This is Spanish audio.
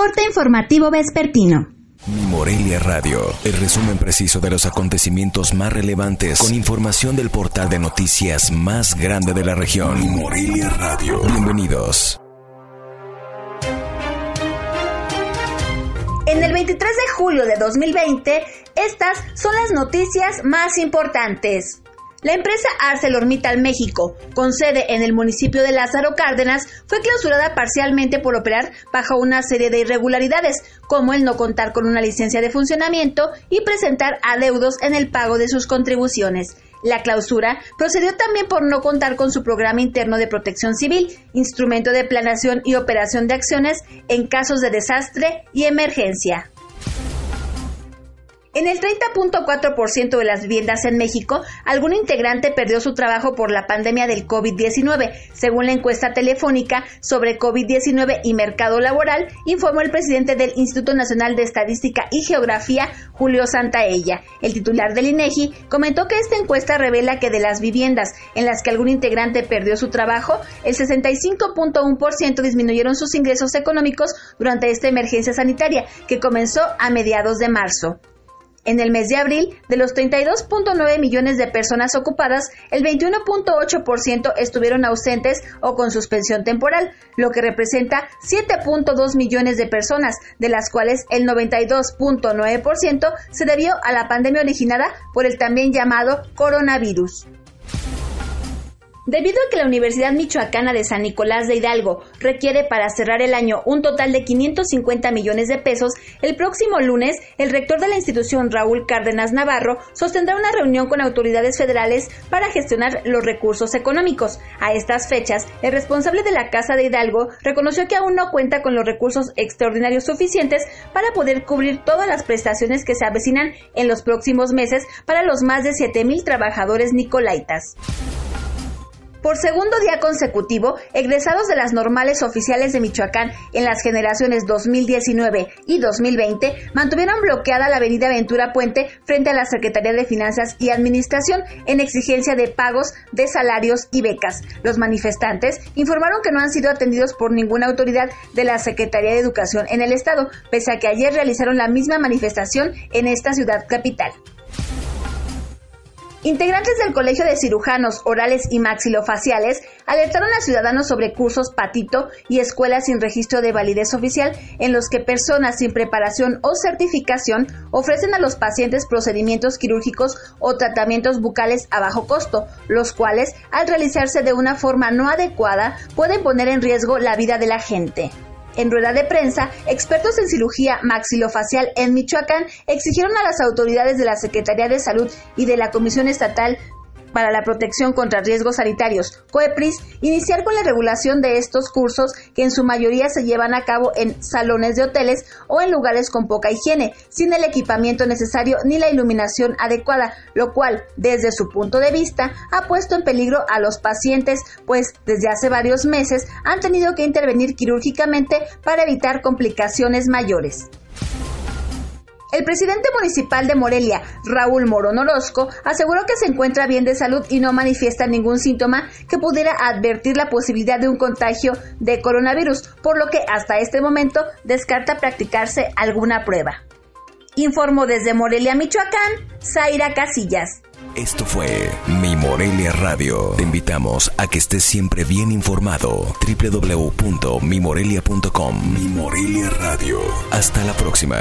Corte informativo vespertino. Morelia Radio, el resumen preciso de los acontecimientos más relevantes con información del portal de noticias más grande de la región. Morelia Radio. Bienvenidos. En el 23 de julio de 2020, estas son las noticias más importantes. La empresa ArcelorMittal México, con sede en el municipio de Lázaro Cárdenas, fue clausurada parcialmente por operar bajo una serie de irregularidades, como el no contar con una licencia de funcionamiento y presentar adeudos en el pago de sus contribuciones. La clausura procedió también por no contar con su programa interno de protección civil, instrumento de planeación y operación de acciones en casos de desastre y emergencia. En el 30.4% de las viviendas en México, algún integrante perdió su trabajo por la pandemia del COVID-19, según la encuesta telefónica sobre COVID-19 y mercado laboral, informó el presidente del Instituto Nacional de Estadística y Geografía, Julio Santaella. El titular del INEGI comentó que esta encuesta revela que de las viviendas en las que algún integrante perdió su trabajo, el 65.1% disminuyeron sus ingresos económicos durante esta emergencia sanitaria, que comenzó a mediados de marzo. En el mes de abril, de los 32.9 millones de personas ocupadas, el 21.8% estuvieron ausentes o con suspensión temporal, lo que representa 7.2 millones de personas, de las cuales el 92.9% se debió a la pandemia originada por el también llamado coronavirus. Debido a que la Universidad Michoacana de San Nicolás de Hidalgo requiere para cerrar el año un total de 550 millones de pesos, el próximo lunes el rector de la institución Raúl Cárdenas Navarro sostendrá una reunión con autoridades federales para gestionar los recursos económicos. A estas fechas, el responsable de la Casa de Hidalgo reconoció que aún no cuenta con los recursos extraordinarios suficientes para poder cubrir todas las prestaciones que se avecinan en los próximos meses para los más de 7 mil trabajadores nicolaitas. Por segundo día consecutivo, egresados de las normales oficiales de Michoacán en las generaciones 2019 y 2020 mantuvieron bloqueada la avenida Ventura Puente frente a la Secretaría de Finanzas y Administración en exigencia de pagos de salarios y becas. Los manifestantes informaron que no han sido atendidos por ninguna autoridad de la Secretaría de Educación en el Estado, pese a que ayer realizaron la misma manifestación en esta ciudad capital. Integrantes del Colegio de Cirujanos Orales y Maxilofaciales alertaron a ciudadanos sobre cursos patito y escuelas sin registro de validez oficial en los que personas sin preparación o certificación ofrecen a los pacientes procedimientos quirúrgicos o tratamientos bucales a bajo costo, los cuales, al realizarse de una forma no adecuada, pueden poner en riesgo la vida de la gente. En rueda de prensa, expertos en cirugía maxilofacial en Michoacán exigieron a las autoridades de la Secretaría de Salud y de la Comisión Estatal para la protección contra riesgos sanitarios, COEPRIS, iniciar con la regulación de estos cursos que en su mayoría se llevan a cabo en salones de hoteles o en lugares con poca higiene, sin el equipamiento necesario ni la iluminación adecuada, lo cual, desde su punto de vista, ha puesto en peligro a los pacientes, pues desde hace varios meses han tenido que intervenir quirúrgicamente para evitar complicaciones mayores. El presidente municipal de Morelia, Raúl Morón Orozco, aseguró que se encuentra bien de salud y no manifiesta ningún síntoma que pudiera advertir la posibilidad de un contagio de coronavirus, por lo que hasta este momento descarta practicarse alguna prueba. Informó desde Morelia, Michoacán, Zaira Casillas. Esto fue Mi Morelia Radio. Te invitamos a que estés siempre bien informado. www.mimorelia.com Mi Morelia Radio. Hasta la próxima.